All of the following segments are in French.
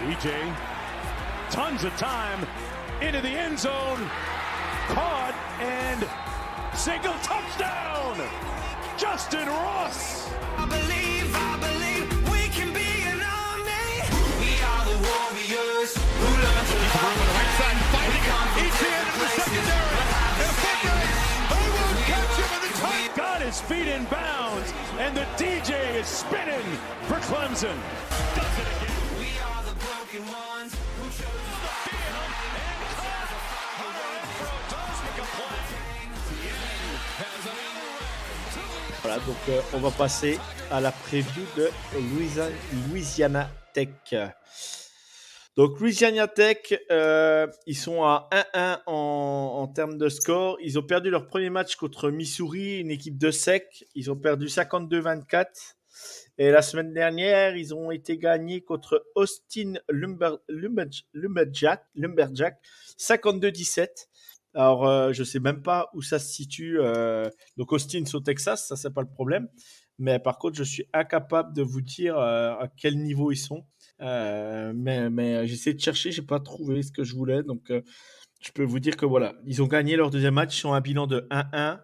DJ, tons of time into the end zone, caught and single touchdown. Justin Ross. I believe, I believe we can be an army. We are the warriors who learn to love the right fighting ETN in the secondary. And Footman, who will catch him in the tight. Got his feet in bounds, and the DJ is spinning for Clemson. Does it again. Voilà, donc euh, on va passer à la preview de Louisiana Tech. Donc Louisiana Tech, euh, ils sont à 1-1 en, termes de score. Ils ont perdu leur premier match contre Missouri, une équipe de sec. Ils ont perdu 52-24. Et la semaine dernière, ils ont été gagnés contre Austin Lumber, Lumberj- Lumberjack, Lumberjack 52-17. Alors, euh, je sais même pas où ça se situe. euh, donc, Austin, c'est au Texas, ça, c'est pas le problème. Mais par contre, je suis incapable de vous dire euh, à quel niveau ils sont. Euh, mais mais j'essaie de chercher, j'ai pas trouvé ce que je voulais. Donc, je peux vous dire que voilà, ils ont gagné leur deuxième match, ils ont un bilan de 1-1.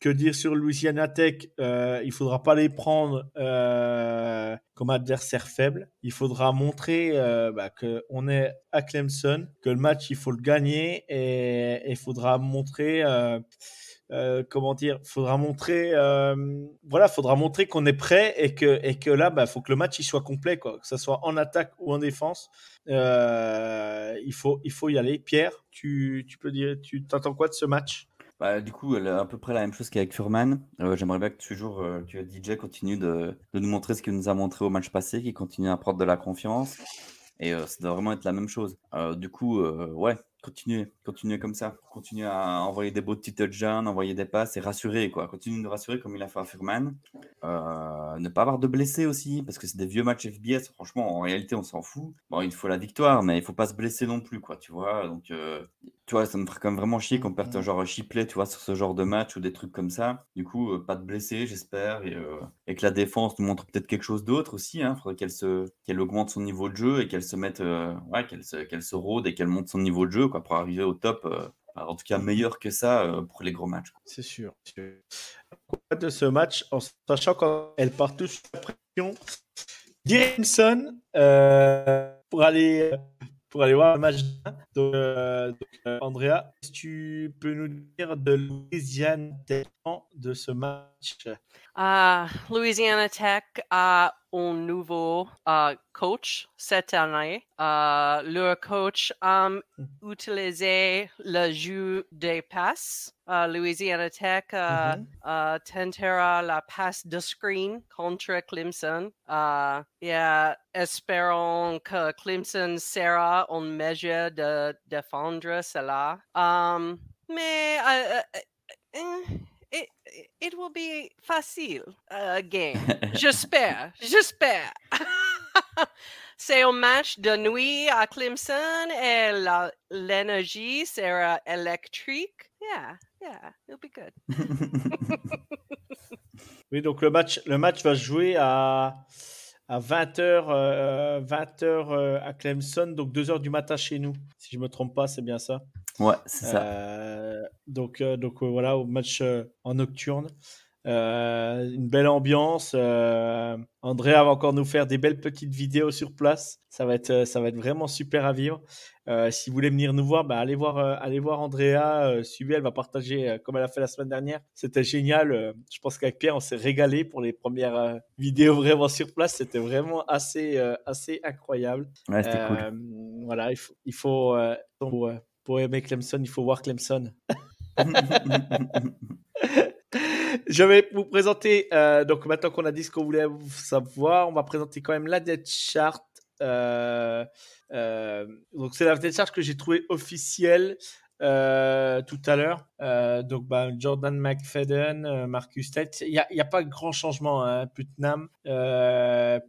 Que dire sur Louisiana Tech Euh, Il faudra pas les prendre euh, comme adversaire faible. Il faudra montrer euh, bah, qu'on est à Clemson, que le match il faut le gagner et il faudra montrer. euh, euh, comment dire, faudra montrer, voilà, faudra montrer qu'on est prêt et que, et que là, bah, faut que le match il soit complet, quoi, que ce soit en attaque ou en défense. Il faut, il faut y aller. Pierre, tu, tu peux dire, tu t'entends quoi de ce match? Bah, du coup, elle à peu près la même chose qu'avec Furman. Euh, J'aimerais bien que toujours euh, que DJ continue de, nous montrer ce qu'il nous a montré au match passé, qu'il continue à prendre de la confiance. Et euh, ça doit vraiment être la même chose. Euh, du coup, ouais, continuez, continuez comme ça. Continuez à envoyer des beaux petits touchdowns, envoyer des passes et rassurer, quoi. Continuez de rassurer comme il a fait à Furman. Euh, ne pas avoir de blessés aussi, parce que c'est des vieux matchs FBS. Franchement, en réalité, on s'en fout. Bon, il faut la victoire, mais il faut pas se blesser non plus, quoi, tu vois. Donc, euh, tu vois, ça me ferait quand même vraiment chier qu'on perde un genre Chipley, tu vois, sur ce genre de match ou des trucs comme ça. Du coup, euh, pas de blessés, j'espère, et, et que la défense nous montre peut-être quelque chose d'autre aussi. Il faudrait qu'elle se, qu'elle augmente son niveau de jeu et qu'elle se mette, ouais, qu'elle se, qu'elle se rôde et qu'elle monte son niveau de jeu, quoi, pour arriver au top. En tout cas, meilleur que ça euh, pour les gros matchs. C'est sûr. De ce match, en sachant qu'elle part tous sous la pression, Grimson euh, pour aller pour aller voir le match. Donc, euh, donc, euh, Andrea, est-ce que tu peux nous dire de Louisiane de ce match? Ah, Louisiana Tech a un nouveau ah, coach cette année. Ah, leur coach a utilisé le jeu des passes. Ah, Louisiana Tech Mhm. ah, tentera la passe de screen contre Clemson. Et espérons que Clemson sera en mesure de défendre cela. Um, mais it, it will be facile uh, game. J'espère, j'espère. C'est un match de nuit à Clemson et la- l'énergie sera électrique. Yeah, yeah, it'll be good. Oui, donc le match, le match va se jouer à, à 20h, 20h à Clemson, donc 2h du matin chez nous. Si je me trompe pas, c'est bien ça? Ouais, c'est ça. Euh, donc, euh, donc euh, voilà, au match en nocturne. Euh, une belle ambiance. Euh, Andrea va encore nous faire des belles petites vidéos sur place. Ça va être, ça va être vraiment super à vivre. Euh, si vous voulez venir nous voir, bah, allez voir, allez voir Andrea. Suivez, elle va partager comme elle a fait la semaine dernière. C'était génial. Je pense qu'avec Pierre, on s'est régalé pour les premières vidéos vraiment sur place. C'était vraiment assez, assez incroyable. Ouais, cool. Voilà, il faut, il faut pour, aimer Clemson, il faut voir Clemson. Je vais vous présenter, euh, donc maintenant qu'on a dit ce qu'on voulait savoir, on va présenter quand même la depth chart. Euh, euh, donc c'est la depth chart que j'ai trouvé officielle euh, tout à l'heure. Euh, donc bah, Jordan McFadden, euh, Marcus Tate, il n'y a, a pas grand changement. Hein. Putnam,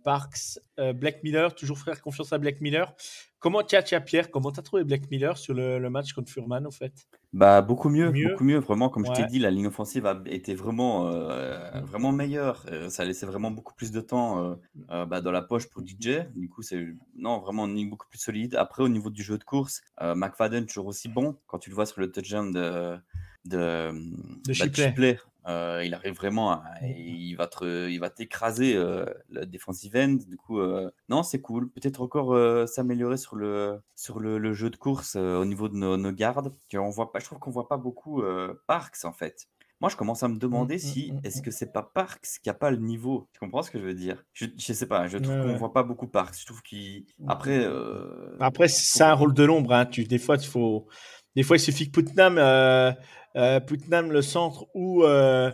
Parks, Black Miller, toujours faire confiance à Black Miller. Comment tiens, tiens Pierre, comment t'as trouvé Black Miller sur le, le match contre Furman au fait? Bah, beaucoup mieux, Mieux. beaucoup mieux. Vraiment, comme je t'ai Ouais. dit, la ligne offensive a été vraiment, euh, vraiment meilleure. Euh, ça laissait vraiment beaucoup plus de temps euh, euh, bah, dans la poche pour DJ. Du coup, c'est non vraiment une ligne beaucoup plus solide. Après, au niveau du jeu de course, euh, McFadden toujours aussi bon. Quand tu le vois sur le touchdown de de, bah, Shipley. Shipley, euh, il arrive vraiment, à- il va te, il va t'écraser euh, le defensive end. Du coup, euh, non, c'est cool. Peut-être encore s'améliorer sur le sur le, le jeu de course au niveau de nos, nos gardes. On voit pas, je trouve qu'on voit pas beaucoup Parks en fait. Moi, je commence à me demander mm, si mm, est-ce que c'est pas Parks qui a pas le niveau. Tu comprends ce que je veux dire? Je, je sais pas. Je trouve Ouais, qu'on ouais. voit pas beaucoup Parks. Je trouve qu'il après. euh, Après, c'est un rôle de l'ombre. Hein. Tu, des fois, il faut. Des fois, il suffit que Putnam, euh, euh, Putnam le centre ou euh,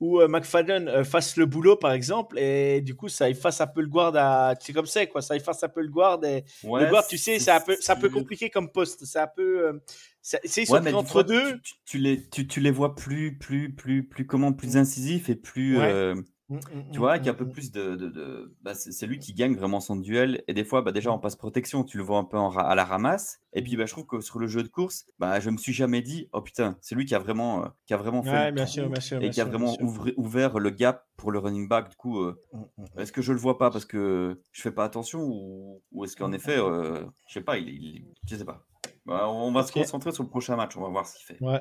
ou McFadden fasse le boulot, par exemple, et du coup, ça efface un peu le guard à. C'est comme ça, quoi. Ça efface un peu le guard. Et... ouais, le guard, tu sais, c'est un peu, c'est un peu compliqué comme poste. C'est un peu. c'est Ouais, entre fois, deux. Tu, tu- tu les, tu, tu les vois plus, plus, plus, plus, comment, plus incisifs et plus, Ouais. euh, Mm, mm, tu vois, mm, avec un mm, peu plus de, de, de- bah, c'est c'est lui qui gagne vraiment son duel. Et des fois, bah, déjà en passe protection, tu le vois un peu en ra- à la ramasse. Et puis, bah, je trouve que sur le jeu de course, bah, je me suis jamais dit, oh putain, c'est lui qui a vraiment, euh, qui a vraiment fait Ouais, le bien trou sûr, bien sûr, et bien qui a sûr, bien vraiment sûr. ouvri- ouvert le gap pour le running back. Du coup, euh, Mm, mm, mm. est-ce que je le vois pas? Parce que je fais pas attention ou, ou est-ce qu'en effet, euh, je sais pas, il, il- je sais pas. Bah, on va se concentrer sur le prochain match, on va voir ce qu'il fait. Ouais.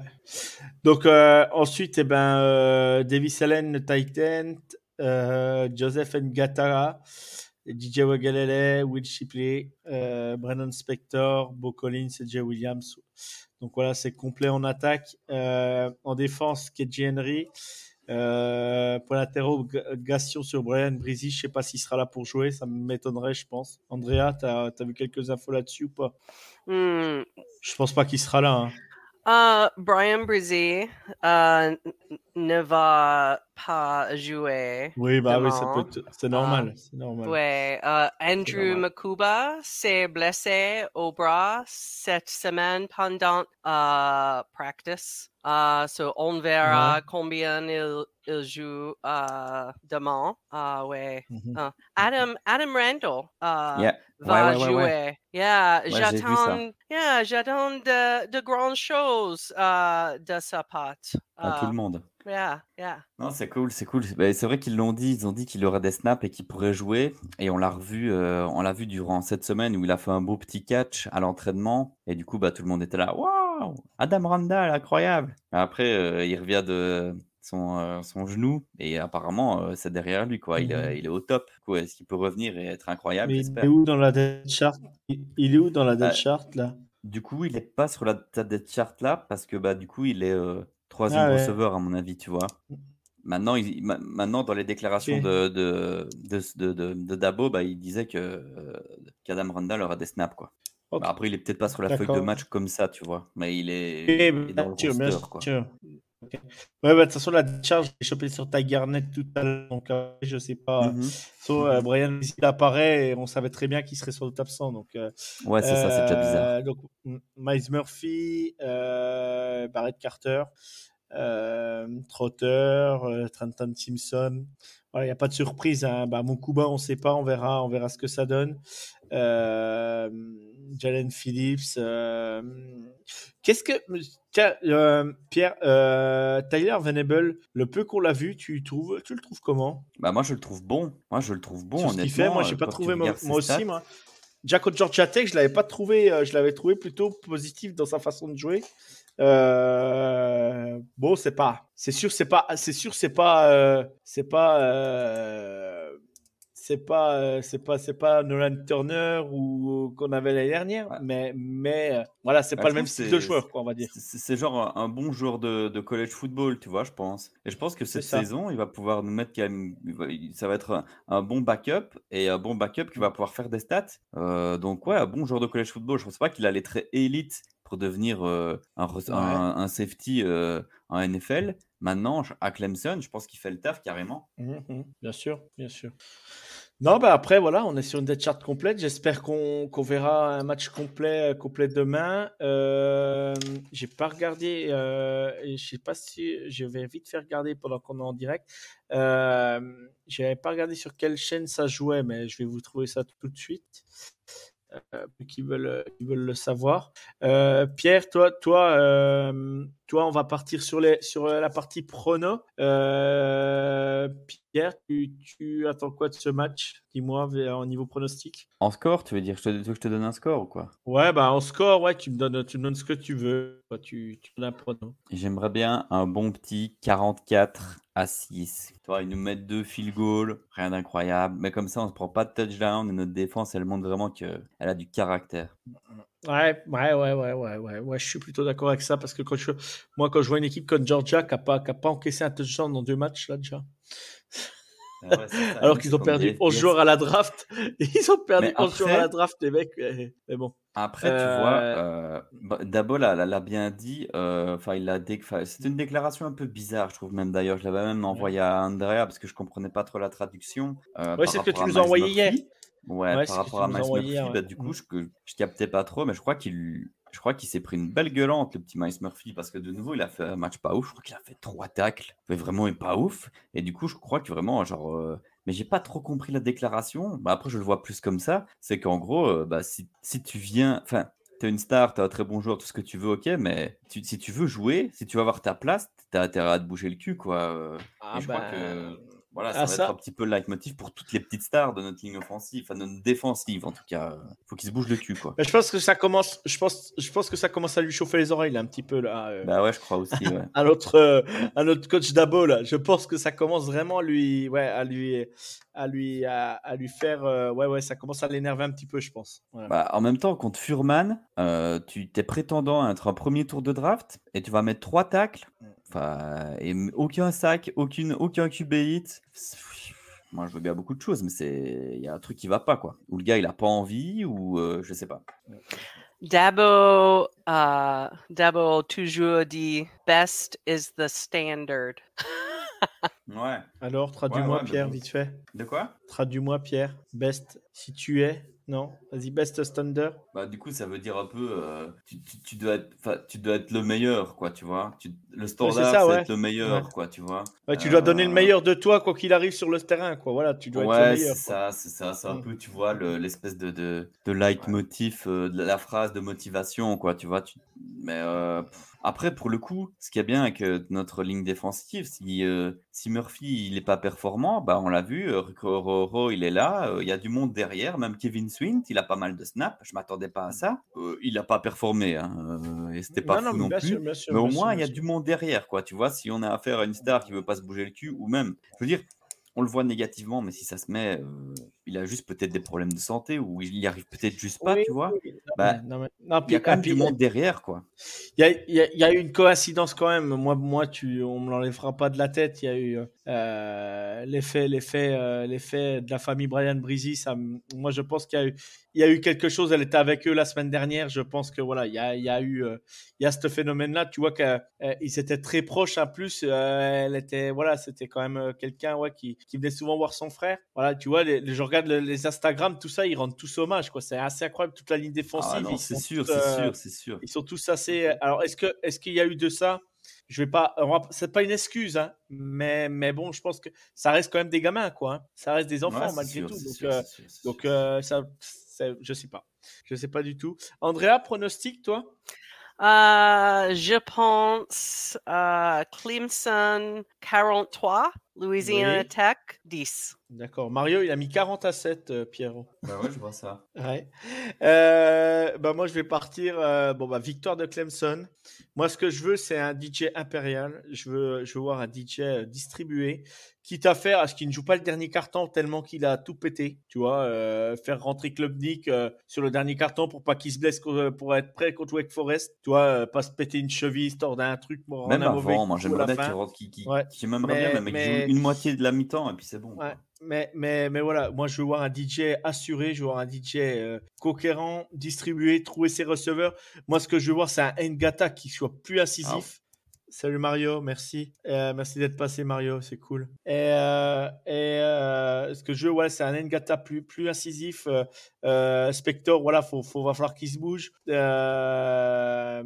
Donc euh, ensuite, eh ben, euh, Davis Allen, le Titan, euh, Joseph Ngatara, DJ Wagalele, Will Shipley, Brennan Spector, Bo Collins et Jay Williams. Donc voilà, c'est complet en attaque. En défense, KJ Henry. Euh, pour l'interrogation sur Brian Brizy, je sais pas s'il sera là pour jouer, ça m'étonnerait, je pense. Andrea, tu as, vu quelques infos là-dessus ou pas? Hmm. Je pense pas qu'il sera là. hein. Uh, Brian Brizzy uh, ne va pas jouer. Oui, bah oui, ça demain. peut être- c'est normal, c'est normal. Ouais, uh, Andrew normal. Makuba s'est blessé au bras cette semaine pendant uh, practice. Uh, so on verra Ouais. combien il, il joue uh, demain. Ouais. Uh, Adam, Adam Randall uh, Yeah. va Ouais, ouais, ouais, jouer. ouais. Yeah, j'attends, yeah, j'attends de, de grandes choses uh, de sa part. À tout Uh, le monde. Yeah, yeah. Non, c'est cool, c'est cool. Bah, c'est vrai qu'ils l'ont dit, ils ont dit qu'il aurait des snaps et qu'il pourrait jouer. Et on l'a revu, euh, on l'a vu durant cette semaine où il a fait un beau petit catch à l'entraînement. Et du coup, bah, tout le monde était là. Waouh, Adam Randall, incroyable. Après, euh, il revient de son, euh, son genou et apparemment, euh, c'est derrière lui, quoi. Il, est- Mhm. il est au top. Est-ce qu'il peut revenir et être incroyable? Mais il est où dans la death chart? Il est où dans la Euh, chart là? Du coup, il est pas sur la death chart là parce que bah du coup, il est euh, troisième Ah ouais. receveur à mon avis, tu vois. Maintenant, il, ma- maintenant dans les déclarations Ok. de, de, de, de, de- de Dabo, bah, il disait que euh, qu'Adam Randall aura des snaps quoi. Ok. Bah, après, il est peut-être pas sur la feuille de D'accord. match comme ça, tu vois, mais il est, il est dans le bien sûr, bien roster quoi. sûr. Ok. Ouais, bah, de toute façon, la charge, j'ai chopé sur ta Garnet tout à l'heure, donc euh, je sais pas. Mhm. So, euh, Brian, il apparaît et on savait très bien qu'il serait sur le absent. Donc, euh, Ouais, c'est ça, c'est déjà bizarre. euh, Donc, M- Miles Murphy, Barrett Carter, Trotter, Trenton Simpson. Voilà, il n'y a pas de surprise. Hein. Bah, Mokuba, on ne sait pas, on verra, on verra ce que ça donne. Euh, Jalen Phillips. euh, Qu'est-ce que. Tiens, euh, Pierre, Tyler Venable, le peu qu'on l'a vu, tu, trouves, tu le trouves comment? Bah moi, je le trouve bon. Moi, je le trouve bon sur ce qu'il fait. Moi, j'ai pas trouvé moi, aussi. Moi. Jack Georgia Tech, je l'avais pas trouvé. euh, je l'avais trouvé plutôt positif dans sa façon de jouer. Euh, bon, c'est pas. C'est sûr, c'est pas. C'est sûr, c'est pas. euh, c'est pas. C'est pas. euh, c'est pas. C'est pas Nolan Turner ou qu'on avait l'année dernière. Ouais. Mais mais euh, voilà, c'est Bah, pas le même style de joueur, quoi, on va dire. C'est genre un, un bon joueur de, de college football, tu vois, je pense. Et je pense que cette saison, il va pouvoir nous mettre quand même. Ça va être un, un bon backup et un bon backup qui va pouvoir faire des stats. Euh, donc, ouais, un bon joueur de college football. Je pense pas qu'il allait très élite pour devenir euh, un, Ouais. un, safety en NFL. Maintenant, à Clemson, je pense qu'il fait le taf carrément. Mhm, bien sûr, bien sûr. Non, bah après, voilà, on est sur une dead chart complète. J'espère qu'on qu'on verra un match complet, euh, complet demain. Euh, J'ai pas regardé, euh, je sais pas si je vais vite faire regarder pendant qu'on est en direct. Euh, J'avais pas regardé sur quelle chaîne ça jouait, mais je vais vous trouver ça tout de suite. euh, qui veulent, qui veulent le savoir. Euh, Pierre, toi, toi, euh, on va partir sur, les, sur la partie prono. Euh, Pierre, tu, tu attends quoi de ce match? Dis-moi au niveau pronostic. En score, tu veux dire je te, tu veux que je te donne un score ou quoi? Ouais, bah en score, ouais, tu me donnes, tu me donnes ce que tu veux. Tu, tu donnes un prono. J'aimerais bien un bon petit 44 à 6. Toi, ils nous mettent deux field goals, rien d'incroyable. Mais comme ça, on se prend pas de touchdown et notre défense, elle montre vraiment qu'elle a du caractère. Ouais, ouais, ouais, ouais, ouais, ouais, je suis plutôt d'accord avec ça parce que quand je, moi, quand je vois une équipe comme Georgia qui n'a pas, qui a pas encaissé un touchdown dans deux matchs, là, déjà. Ah ouais, c'est ça. Alors qu'ils ont perdu des 11 FPS. joueurs à la draft. Ils ont perdu Mais 11 joueurs à après- la draft, les mecs. Mais bon. Après, tu Euh, vois, euh, bah, Dabo l'a bien dit. euh, Enfin, il a dé- c'est une déclaration un peu bizarre, je trouve même d'ailleurs. Je l'avais même envoyé à Andrea parce que je comprenais pas trop la traduction. euh, par c'est ce que tu nous as envoyé hier. Ouais, Ouais, par rapport à envoyé Murphy, hier, bah, ouais. du coup, Mm. je, je captais pas trop, mais je crois qu'il je crois qu'il s'est pris une belle gueulante, le petit Miles Murphy, parce que de nouveau, il a fait un match pas ouf. Je crois qu'il a fait trois tacles, mais vraiment il est pas ouf. Et du coup, je crois que vraiment, genre, euh, mais j'ai pas trop compris la déclaration. Bah, après, je le vois plus comme ça. C'est qu'en gros, euh, bah, si, si tu viens, enfin, t'es une star, t'as un très bon joueur, tout ce que tu veux, ok, mais tu- si tu veux jouer, si tu veux avoir ta place, t'as intérêt à te bouger le cul, quoi. euh. Ah et je bah, crois que voilà, ah, ça va ça- être un petit peu le leitmotiv pour toutes les petites stars de notre ligne offensive, enfin de notre défensive en tout cas. Faut qu'ils se bougent le cul, quoi. Je pense que ça commence. Je pense, je pense que ça commence à lui chauffer les oreilles là, un petit peu là. euh, Bah ouais, je crois aussi, ouais. à notre, euh, à notre coach Dabo là. Je pense que ça commence vraiment à lui, ouais, à lui, à lui, à, à lui faire, euh, ouais, ouais, ça commence à l'énerver un petit peu, je pense. Bah, en même temps, contre Furman, tu t'es prétendant à être un premier tour de draft et tu vas mettre trois tacles, enfin, et aucun sac, aucune, aucun QB hit. Moi, je veux bien beaucoup de choses, mais c'est, il y a un truc qui va pas, quoi. Ou le gars, il a pas envie, ou euh, je sais pas. Dabo, uh, Dabo toujours dit best is the standard. Ouais. Alors, traduis-moi ouais, Pierre, vite fait. De quoi? Traduis-moi Pierre. Best, si tu es, non. Vas-y, best standard. Bah, du coup, ça veut dire un peu, euh, tu, tu- tu dois être, tu dois être le meilleur, quoi, tu vois. Tu- le standard, c'est ouais. être le meilleur, Ouais. quoi, tu vois. Ouais, tu dois donner le Euh, meilleur de toi quoi qu'il arrive sur le terrain, quoi. Voilà, tu dois être le Ouais, meilleur. c'est ça, c'est ça, c'est un Mm. peu, tu vois, le- l'espèce de, de, de leitmotiv, euh, de la phrase de motivation, quoi, tu vois. Mais euh, pff, après, pour le coup, ce qui est bien avec euh, notre ligne défensive, si, euh, si Murphy, il est pas performant, bah, on l'a vu, euh, Roro, il est là, euh, il y a du monde derrière, même Kevin Swint, il a pas mal de snaps, je m'attendais pas à ça. Euh, il a pas performé, hein, et c'était pas non, fou non, plus. sûr, bien sûr. Mais au bien moins, il y a du monde derrière, quoi. Tu vois, si on a affaire à une star qui veut pas se bouger le cul, ou même, je veux dire, on le voit négativement, mais si ça se met, il a juste peut-être des problèmes de santé, ou il y arrive peut-être juste pas, Oui, tu vois. oui, non, Bah, mais- non, mais- non, Il y a quand ah, même puis du monde derrière, quoi. Il y y y a eu une coïncidence quand même. Moi, moi tu, on me l'enlèvera pas de la tête. Il y a eu euh, l'effet, l'effet, euh, l'effet de la famille Brian. Ça, me- moi, je pense qu'il y a eu, il y a eu quelque chose. Elle était avec eux la semaine dernière. Je pense que voilà, il y a, il y a eu, euh, il y a ce phénomène-là. Tu vois qu'ils étaient très proches. En plus, elle était, voilà, c'était quand même quelqu'un, ouais, qui, qui venait souvent voir son frère. Voilà, tu vois, les, les- je regarde le- les Instagram, tout ça, ils rendent tous hommage, quoi. C'est assez incroyable toute la ligne défensive. Ah non, ils c'est sûr, c'est euh, sûr, c'est sûr. ils sont tous assez. Alors, est-ce que est-ce qu'il y a eu de ça? Je vais pas. C'est pas une excuse, hein, mais mais bon, je pense que ça reste quand même des gamins, quoi. hein. Ça reste des enfants Ouais, malgré sûr, tout. Donc sûr, euh, sûr, donc euh, ça, c'est- je sais pas. Je sais pas du tout. Andrea, pronostic, toi? Uh, je pense uh, Clemson 43, Louisiana Oui. Tech 10. D'accord. Mario, il a mis 40 à 7, euh, Pierrot. Bah ouais, je vois ça. Ouais. Euh, bah moi, je vais partir. euh, bon, bah, victoire de Clemson. Moi, ce que je veux, c'est un DJ impérial. Je veux, je veux voir un DJ euh, distribué, quitte à faire à ce qu'il ne joue pas le dernier carton tellement qu'il a tout pété. Tu vois, euh, faire rentrer Klubnik euh, sur le dernier carton pour pas qu'il se blesse pour être prêt contre Wake Forest. Tu vois, euh, pas se péter une cheville, histoire d'un truc Même un mauvais avant, moi j'aimerais bien qu'il rentre, qu'il, qu'il- Ouais. j'aimerais Mais- bien même qu'il mais- une moitié de la mi-temps et puis c'est bon. Ouais. Mais, mais, mais voilà, moi je veux voir un DJ assuré, je veux voir un DJ euh, conquérant, distribué, trouver ses receveurs. Moi ce que je veux voir, c'est un Ngata qui soit plus incisif. Salut Mario, merci. Euh, merci d'être passé Mario, c'est cool. Et, euh, et euh, ce que je veux, c'est un Ngata plus, plus incisif. Spector, voilà, faut, faut, va falloir qu'il se bouge. Voilà,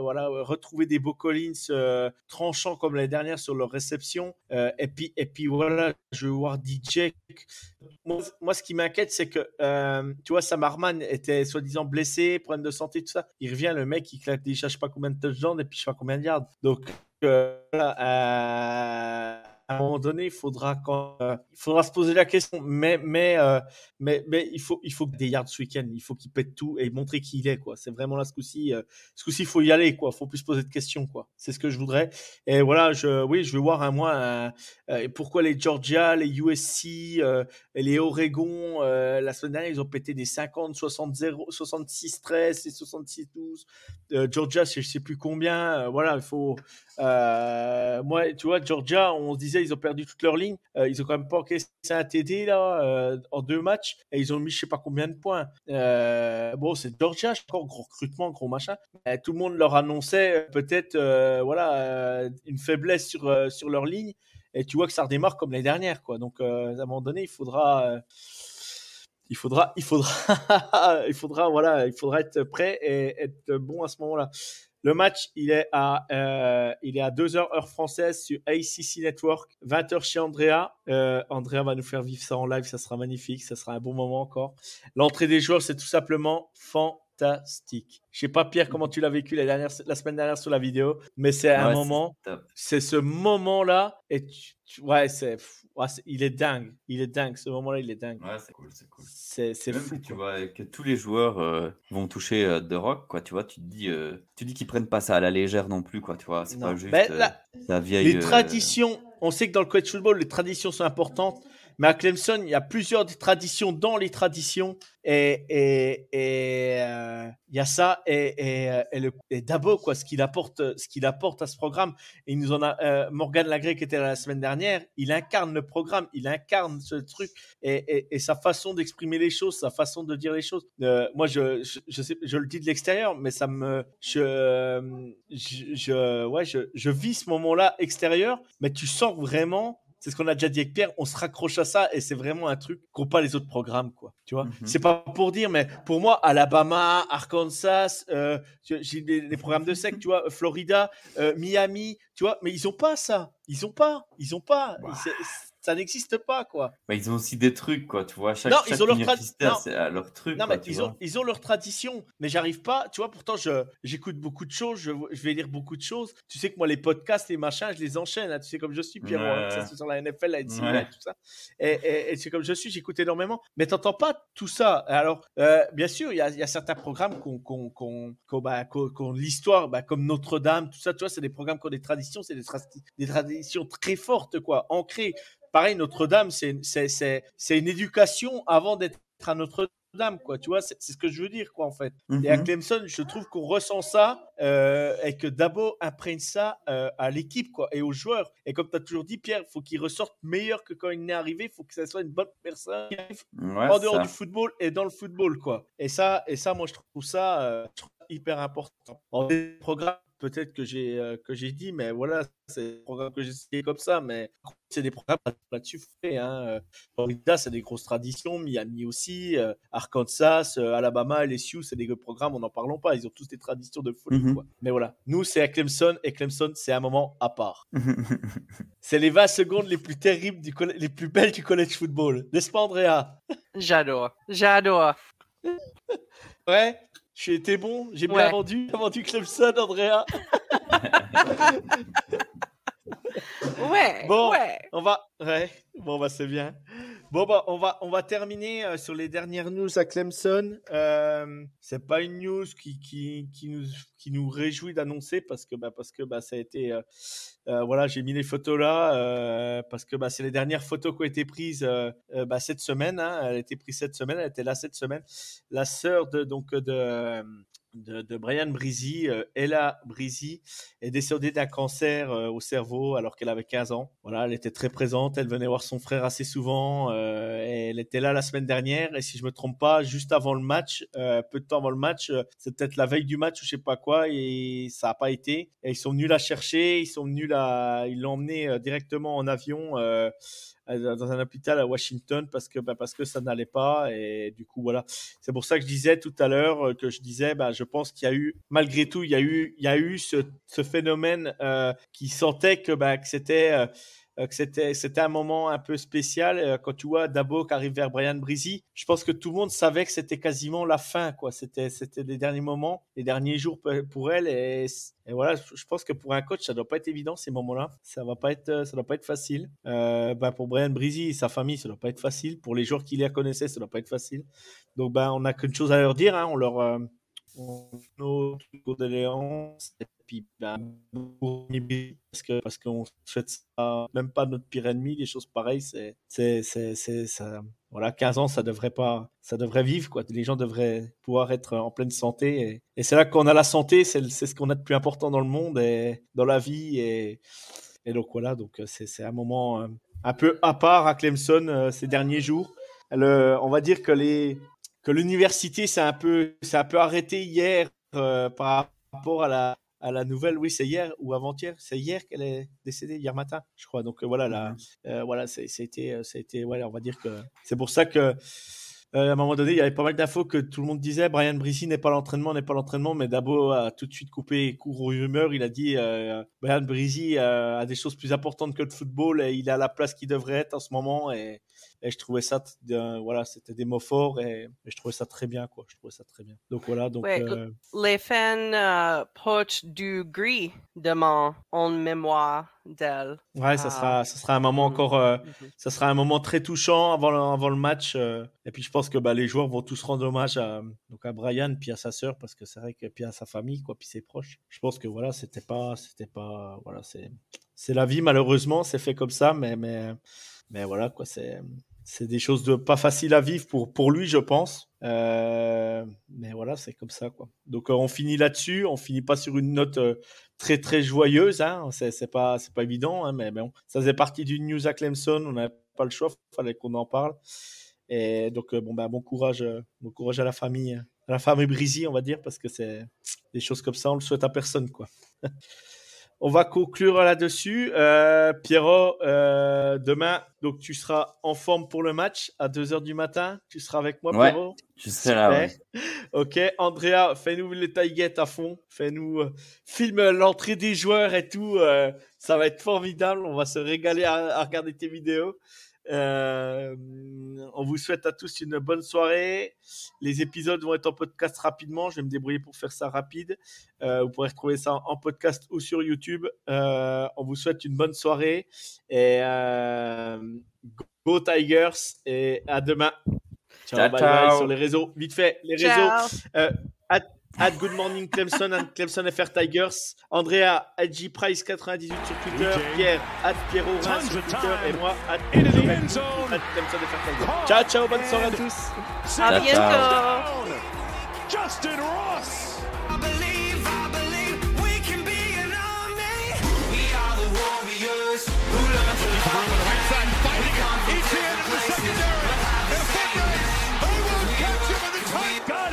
voilà, retrouver des beaux Collins tranchants comme l'année dernière sur leur réception. Et puis, et puis voilà, je veux voir DJ moi, ce qui m'inquiète, c'est que, euh, tu vois, Samarman était soi-disant blessé, problème de santé, tout ça. Il revient, le mec, il claque déjà je sais pas combien de touchdowns et puis je sais pas combien de yards. Donc, euh, voilà, euh, à un moment donné, il faudra, quand, euh, il faudra se poser la question. Mais, mais, euh, mais, mais il faut, il faut que des yards ce week-end. Il faut qu'il pète tout et montrer qui il est, quoi. C'est vraiment là ce coup-ci. euh, ce coup-ci, il faut y aller, quoi. Faut plus se poser de questions, quoi. C'est ce que je voudrais. Et voilà, je, oui, je vais voir un mois un- euh, pourquoi les Georgia, les USC, les Oregon, la semaine dernière, ils ont pété des 50, 60, 0, 66, 13 et 66, 12. Euh, Georgia, je sais plus combien. Voilà, il faut. moi, tu vois, Georgia, on se disait, ils ont perdu toute leur ligne. Euh, ils ont quand même pas encaissé un TD là euh, en deux matchs et ils ont mis je sais pas combien de points. Euh, bon, c'est Georgia, je crois, gros recrutement, gros machin. Tout le monde leur annonçait peut-être, voilà, une faiblesse sur sur leur ligne. Et tu vois que ça redémarre comme l'année dernière, quoi. Donc, à un moment donné, il faudra. il faudra, il faudra, il faudra, voilà, il faudra être prêt et être bon à ce moment-là. Le match, il est à, euh, il est à 2h heure française sur ACC Network, 20h chez Andrea. Euh, Andrea va nous faire vivre ça en live, ça sera magnifique, ça sera un bon moment encore. L'entrée des joueurs, c'est tout simplement fantastique. Je sais pas Pierre comment tu l'as vécu la, dernière, la semaine dernière sur la vidéo, mais c'est un Ouais, moment, c'est ce moment-là et tu, tu- ouais, c'est, ouais, il est dingue, il est dingue. Ce moment-là, il est dingue. Ouais, c'est cool, c'est cool. C'est, fou. que tu vois que tous les joueurs euh, vont toucher euh, de rock, quoi. Tu vois, tu te dis, euh, tu dis qu'ils prennent pas ça à la légère non plus, quoi. Tu vois, c'est pas juste Ben, euh, la- la vieille. Les euh, traditions, on sait que dans le college football, les traditions sont importantes, mais à Clemson, il y a plusieurs traditions dans les traditions, et euh, il y a ça et et, euh, quoi, ce qu'il apporte, ce qu'il apporte à ce programme. Et nous en a euh, Morgan Lagré qui était là la semaine dernière, il incarne le programme, il incarne ce truc et, sa façon d'exprimer les choses, sa façon de dire les choses. Moi, je, le dis de l'extérieur, mais ça me, je, ouais, je vis ce moment-là extérieur, mais tu sens vraiment. C'est ce qu'on a déjà dit avec Pierre, on se raccroche à ça et c'est vraiment un truc qu'ont pas les autres programmes, quoi. Tu vois, Mhm. c'est pas pour dire, mais pour moi, Alabama, Arkansas, euh, j'ai des programmes de sec, tu vois, Florida, euh, Miami, tu vois, mais ils ont pas ça. Ils ont pas, ils ont pas. Bah. C'est- ça n'existe pas, quoi. bah, ils ont aussi des trucs, quoi. Tu vois, chaque, Non, chaque ils ont leur non. c'est à leur truc. Non, quoi, mais tu ils ont, ils ont leur tradition, mais j'arrive pas, tu vois, pourtant j'écoute beaucoup de choses, je, je vais lire beaucoup de choses. Tu sais que moi, les podcasts, les machins, je les enchaîne, hein, tu sais comme je suis, Pierrot, hein, ça Ouais. soit sur la NFL, la NCAA, Ouais. tout ça. Et, et, et c'est comme je suis, j'écoute énormément, mais t'entends pas tout ça. Alors, euh, bien sûr, il y a, il y a certains programmes qu'on, qu'on, qu'on, qu'on, bah, qu'on- qu'on- l'histoire, bah, comme Notre-Dame, tout ça, tu vois, c'est des programmes qui ont des traditions, c'est des, tra- des traditions très fortes, quoi, ancrées. Pareil, Notre-Dame, c'est, une éducation avant d'être à Notre-Dame, quoi. Tu vois, c'est, ce que je veux dire, quoi, en fait. Et à Mhm. Clemson, je trouve qu'on ressent ça euh, et que Dabo imprègne ça euh, à l'équipe, quoi, et aux joueurs. Et comme tu as toujours dit, Pierre, faut qu'il ressorte meilleur que quand il est arrivé. Il faut que ça soit une bonne personne Ouais, en dehors ça. du football et dans le football, quoi. Et ça, et ça, moi, je trouve ça euh, hyper important. En peut-être que j'ai euh, que j'ai dit, mais voilà, c'est des programmes que j'ai cités comme ça, mais c'est des programmes là-dessus. Hein. Euh, Florida, c'est des grosses traditions. Miami aussi, euh, Arkansas, euh, Alabama, LSU, c'est des programmes. On n'en parlons pas. Ils ont tous des traditions de folie. Mhm. quoi. Mais voilà, nous, c'est à Clemson et Clemson, c'est un moment à part. C'est les 20 secondes les plus terribles, du les plus belles du college football. N'est-ce pas, Andrea? J'adore. J'adore. Ouais, j'ai été bon, j'ai bien Ouais. vendu, j'ai vendu Clemson, Andrea. Ouais. Bon. Ouais. On va, ouais, bon bah c'est bien. Bon bah on va, on va terminer euh, sur les dernières news à Clemson. Euh, c'est pas une news qui, qui, qui nous, qui nous réjouit d'annoncer parce que bah parce que bah ça a été, euh, euh, voilà, j'ai mis les photos là euh, parce que bah c'est les dernières photos qui ont été prises bah, cette semaine. Hein, elle a été prise cette semaine, elle était là cette semaine. La sœur de donc de de, Brian Brizy, Ella Brizy, est décédée d'un cancer au cerveau alors qu'elle avait 15 ans. Voilà, elle était très présente, elle venait voir son frère assez souvent. elle était là la semaine dernière et si je me trompe pas, juste avant le match, peu de temps avant le match, c'est peut-être la veille du match ou je sais pas quoi et ça a pas été. Ils sont venus la chercher, ils sont venus la, ils l'ont emmenée euh, directement en avion. euh, dans un hôpital à Washington parce que bah, parce que ça n'allait pas et du coup voilà c'est pour ça que je disais tout à l'heure euh, que je disais bah, je pense qu'il y a eu malgré tout il y a eu il y a eu ce, ce phénomène qui sentait que bah, que c'était que c'était c'était un moment un peu spécial. Euh, quand tu vois Dabo qui arrive vers Brian Brizy, je pense que tout le monde savait que c'était quasiment la fin, quoi. C'était c'était les derniers moments, les derniers jours pour elle. Et, voilà, je pense que pour un coach, ça doit pas être évident ces moments-là. Ça va pas être, ça doit pas être facile. Euh, bah, pour Brian Brizy et sa famille, ça doit pas être facile. Pour les joueurs qui les connaissaient, ça doit pas être facile. Donc, ben, on n'a qu'une chose à leur dire. Hein. On leur, euh, nos condoléances. Et puis, ben, parce que parce qu'on souhaite ça, même pas notre pire ennemi, des choses pareilles, c'est. Voilà, 15 ans, ça devrait pas, ça devrait vivre, quoi. Les gens devraient pouvoir être en pleine santé. Et, c'est là qu'on a la santé, c'est, ce qu'on a de plus important dans le monde et dans la vie. Et, donc voilà, donc euh, c'est, c'est un moment euh, un peu à part à Clemson euh, ces derniers jours. On va dire que les, que l'université s'est un peu, s'est un peu arrêté hier euh, par rapport à la, à la nouvelle. Oui, c'est hier ou avant-hier. C'est hier qu'elle est décédée, hier matin, je crois. Donc euh, voilà, là, euh, voilà, c'était, euh, c'était, ouais, on va dire que c'est pour ça que. à un moment donné, il y avait pas mal d'infos que tout le monde disait Brian Brissy n'est pas l'entraînement, n'est pas l'entraînement, mais Dabo a tout de suite coupé court aux rumeurs. Il a dit Brian Brissy a des choses plus importantes que le football et il à la place qu'il devrait être en ce moment. Et, et je trouvais ça, voilà, c'était des mots forts et, et je trouvais ça très bien, quoi. Je trouvais ça très bien. Donc voilà, donc. Ouais, euh, Les fans euh, portent du gris demain en mémoire d'elle. Ouais, ça Ah. sera, ça sera un moment encore, euh, Mhm. ça sera un moment très touchant avant le, avant le match. euh, et puis je pense que bah, les joueurs vont tous rendre hommage à, donc à Brian puis à sa sœur parce que c'est vrai que puis à sa famille quoi, puis ses proches. Je pense que voilà, c'était pas, c'était pas, voilà, c'est, c'est la vie malheureusement, c'est fait comme ça, mais mais mais voilà quoi, c'est c'est des choses de pas faciles à vivre pour pour lui, je pense. Euh, mais voilà, c'est comme ça quoi. Donc euh, on finit là-dessus, on finit pas sur une note euh, très très joyeuse, hein. C'est pas pas évident, hein, mais bon, ça faisait partie d'une news à Clemson, on n'avait pas le choix, fallait qu'on en parle. Et donc bon bah bon courage, bon courage à la famille, à la famille Brisy, on va dire, parce que c'est des choses comme ça, on le souhaite à personne quoi. On va conclure là-dessus. Euh, Pierrot, euh, demain, donc tu seras en forme pour le match à 2h du matin. Tu seras avec moi, Ouais. Pierrot Je serai là. ouais. Ok, Andrea, fais-nous les taillettes à fond. Fais-nous, euh, filme l'entrée des joueurs et tout. euh, ça va être formidable. On va se régaler à, à regarder tes vidéos. Euh, on vous souhaite à tous une bonne soirée. Les épisodes vont être en podcast rapidement. Je vais me débrouiller pour faire ça rapide. Euh, vous pourrez retrouver ça en podcast ou sur YouTube. Euh, on vous souhaite une bonne soirée et euh, go Tigers et à demain. Ciao, Ciao, bye bye ciao. sur les réseaux. Vite fait, les réseaux. At Good Morning Clemson, at Clemson FR Tigers, Andrea, at J Price 98 sur Twitter, DJ. Pierre, at Pierrot sur Twitter et moi, at Into the Pierrot end zone. at Clemson FR Tigers. Ciao, ciao, bonne soirée à tous. À bientôt. Justin Ross. I believe, I believe